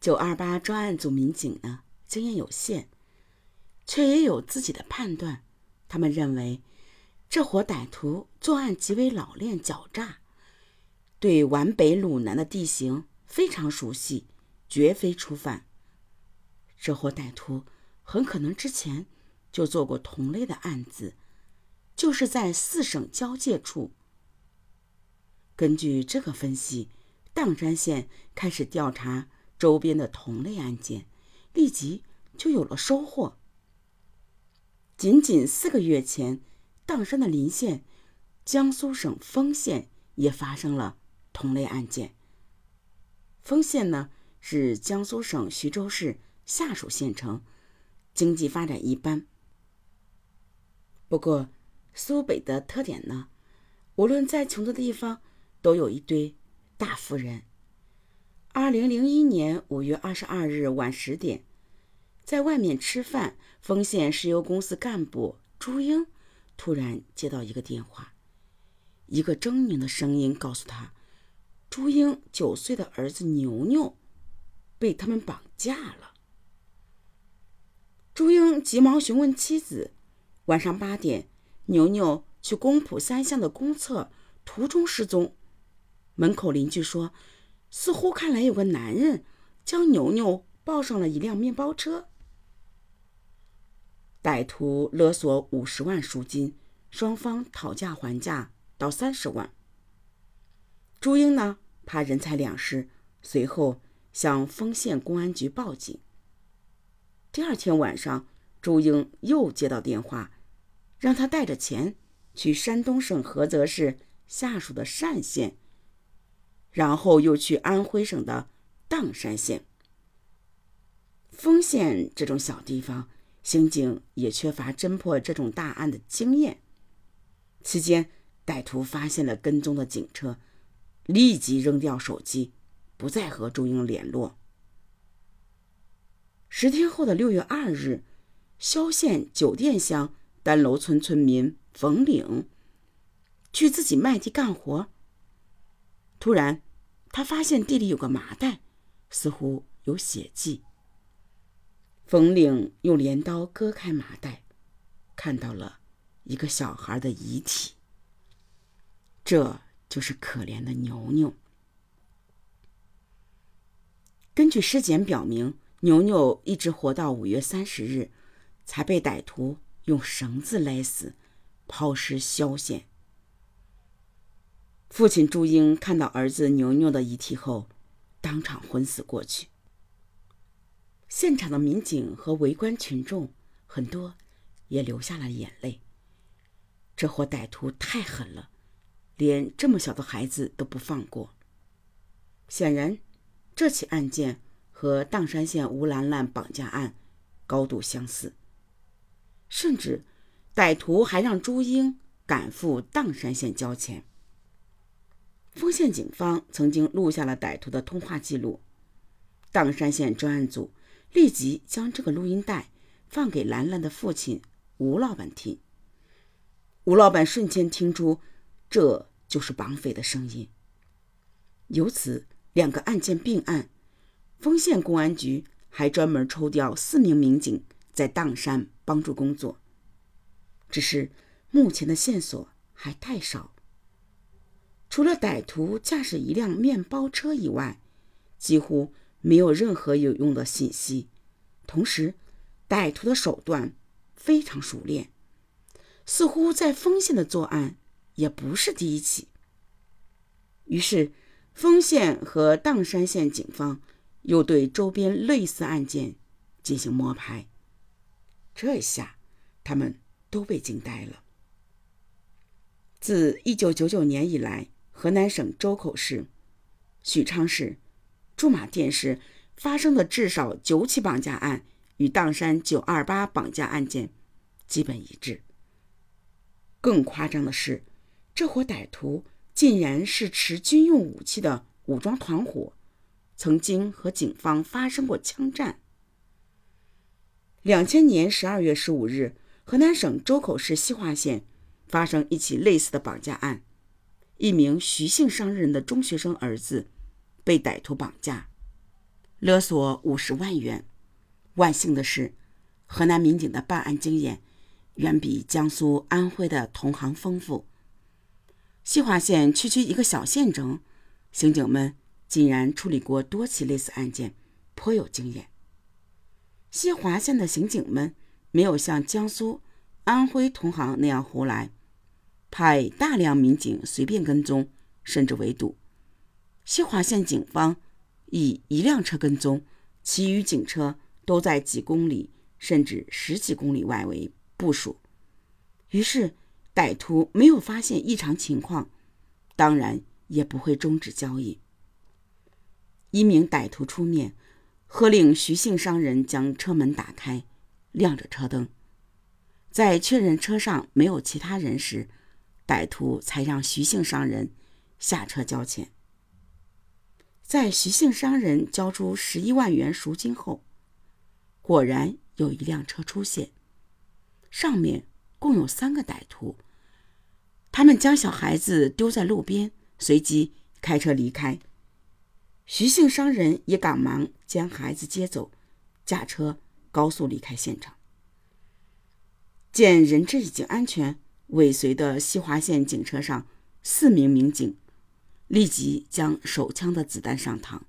九二八专案组民警呢，经验有限，却也有自己的判断。他们认为，这伙歹徒作案极为老练狡诈，对皖北鲁南的地形非常熟悉，绝非初犯。这伙歹徒很可能之前就做过同类的案子，就是在四省交界处。根据这个分析，砀山县开始调查。周边的同类案件，立即就有了收获。仅仅四个月前，砀山的邻县江苏省丰县也发生了同类案件。丰县呢是江苏省徐州市下属县城，经济发展一般。不过，苏北的特点呢，无论再穷的地方，都有一堆大富人。二零零一年五月二十二日晚十点，在外面吃饭，丰县石油公司干部朱英突然接到一个电话，一个狰狞的声音告诉他，朱英九岁的儿子牛牛被他们绑架了。朱英急忙询问妻子，晚上八点，牛牛去公浦三巷的公厕途中失踪，门口邻居说。似乎看来有个男人将牛牛抱上了一辆面包车。歹徒勒索五十万赎金，双方讨价还价到三十万。朱英呢，怕人财两失，随后向丰县公安局报警。第二天晚上，朱英又接到电话，让他带着钱去山东省菏泽市下属的单县。然后又去安徽省的砀山县、丰县这种小地方，刑警也缺乏侦破这种大案的经验。期间，歹徒发现了跟踪的警车，立即扔掉手机，不再和朱英联络。十天后的六月二日，萧县酒店乡丹楼村村民冯岭去自己麦地干活。突然，他发现地里有个麻袋，似乎有血迹。冯岭用镰刀割开麻袋，看到了一个小孩的遗体。这就是可怜的牛牛。根据尸检表明，牛牛一直活到五月三十日，才被歹徒用绳子勒死，抛尸萧县。父亲朱英看到儿子牛牛的遗体后，当场昏死过去。现场的民警和围观群众很多也流下了眼泪。这伙歹徒太狠了，连这么小的孩子都不放过。显然，这起案件和砀山县吴兰兰绑架案高度相似，甚至歹徒还让朱英赶赴砀山县交钱。丰县警方曾经录下了歹徒的通话记录，砀山县专案组立即将这个录音带放给兰兰的父亲吴老板听。吴老板瞬间听出这就是绑匪的声音。由此，两个案件并案，丰县公安局还专门抽调四名民警在砀山帮助工作。只是目前的线索还太少。除了歹徒驾驶一辆面包车以外，几乎没有任何有用的信息。同时，歹徒的手段非常熟练，似乎在丰县的作案也不是第一起。于是，丰县和砀山县警方又对周边类似案件进行摸排。这下，他们都被惊呆了。自1999年以来，河南省周口市、许昌市、驻马店市发生的至少九起绑架案，与砀山九二八绑架案件基本一致。更夸张的是，这伙歹徒竟然是持军用武器的武装团伙，曾经和警方发生过枪战。两千年十二月十五日，河南省周口市西华县发生一起类似的绑架案。一名徐姓商人的中学生儿子被歹徒绑架，勒索五十万元。万幸的是，河南民警的办案经验远比江苏、安徽的同行丰富。西华县区区一个小县城，刑警们竟然处理过多起类似案件，颇有经验。西华县的刑警们没有像江苏、安徽同行那样胡来，派大量民警随便跟踪，甚至围堵。西华县警方以一辆车跟踪，其余警车都在几公里甚至十几公里外围部署。于是，歹徒没有发现异常情况，当然也不会终止交易。一名歹徒出面。喝令徐姓商人将车门打开，亮着车灯。在确认车上没有其他人时，歹徒才让徐姓商人下车交钱。在徐姓商人交出十一万元赎金后，果然有一辆车出现，上面共有三个歹徒。他们将小孩子丢在路边，随即开车离开。徐姓商人也赶忙将孩子接走，驾车高速离开现场。见人质已经安全，尾随的西华县警车上四名民警立即将手枪的子弹上膛。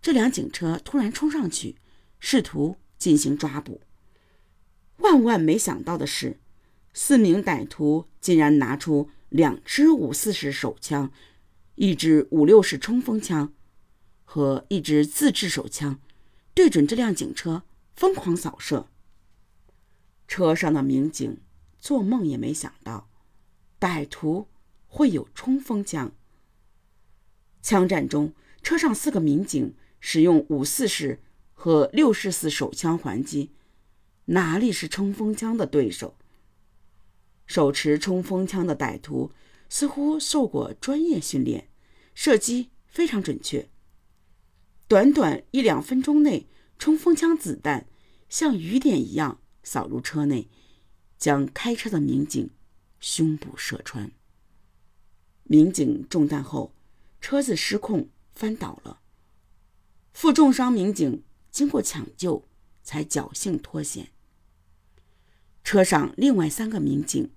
这辆警车突然冲上去，试图进行抓捕。万万没想到的是，四名歹徒竟然拿出两支五四式手枪。一支五六式冲锋枪和一支自制手枪，对准这辆警车疯狂扫射。车上的民警做梦也没想到，歹徒会有冲锋枪。枪战中，车上四个民警使用五四式和六式四手枪还击，哪里是冲锋枪的对手？手持冲锋枪的歹徒。似乎受过专业训练，射击非常准确。短短一两分钟内，冲锋枪子弹像雨点一样扫入车内，将开车的民警胸部射穿。民警中弹后，车子失控翻倒了。负重伤民警经过抢救，才侥幸脱险。车上另外三个民警。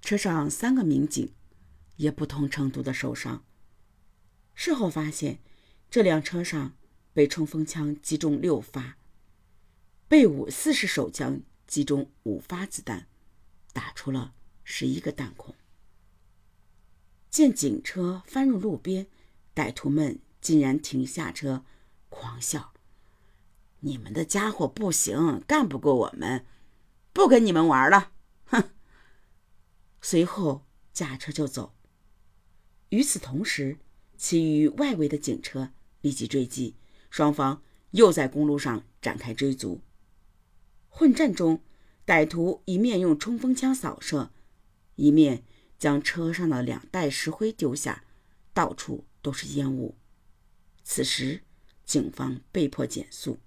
车上三个民警也不同程度的受伤。事后发现，这辆车上被冲锋枪击中六发，被五四式手枪击中五发子弹，打出了十一个弹孔。见警车翻入路边，歹徒们竟然停下车，狂笑：“你们的家伙不行，干不过我们，不跟你们玩了！” 哼。随后驾车就走。与此同时，其余外围的警车立即追击，双方又在公路上展开追逐。混战中，歹徒一面用冲锋枪扫射，一面将车上的两袋石灰丢下，到处都是烟雾。此时，警方被迫减速。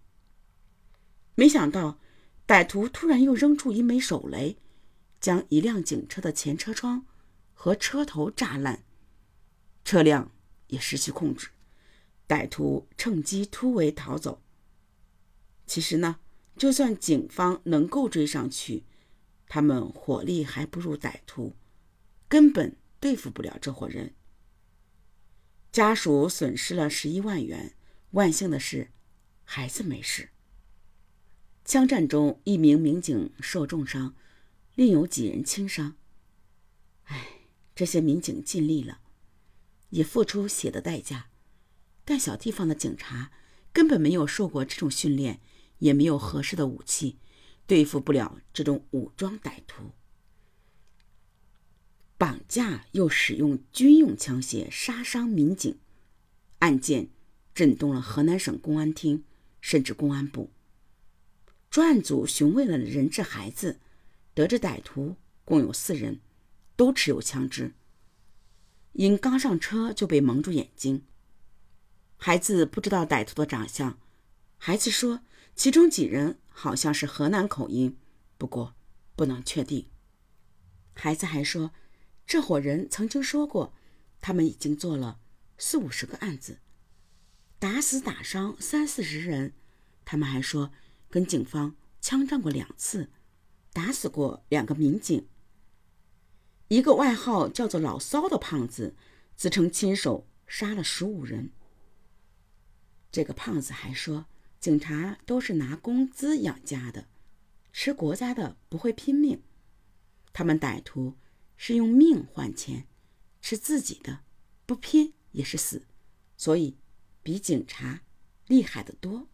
没想到，歹徒突然又扔出一枚手雷。将一辆警车的前车窗和车头炸烂，车辆也失去控制，歹徒趁机突围逃走。其实呢，就算警方能够追上去，他们火力还不如歹徒，根本对付不了这伙人。家属损失了十一万元，万幸的是，孩子没事。枪战中，一名民警受重伤。另有几人轻伤。唉，这些民警尽力了，也付出血的代价，但小地方的警察根本没有受过这种训练，也没有合适的武器，对付不了这种武装歹徒。绑架又使用军用枪械杀伤民警，案件震动了河南省公安厅，甚至公安部。专案组询问了人质孩子。得知歹徒共有四人，都持有枪支。因刚上车就被蒙住眼睛，孩子不知道歹徒的长相。孩子说，其中几人好像是河南口音，不过不能确定。孩子还说，这伙人曾经说过，他们已经做了四五十个案子，打死打伤三四十人。他们还说跟警方枪战过两次，打死过两个民警。一个外号叫做“老骚”的胖子自称亲手杀了十五人。这个胖子还说，警察都是拿工资养家的，吃国家的不会拼命。他们歹徒是用命换钱，吃自己的，不拼也是死，所以比警察厉害得多。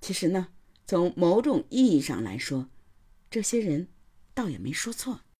其实呢，从某种意义上来说，这些人倒也没说错。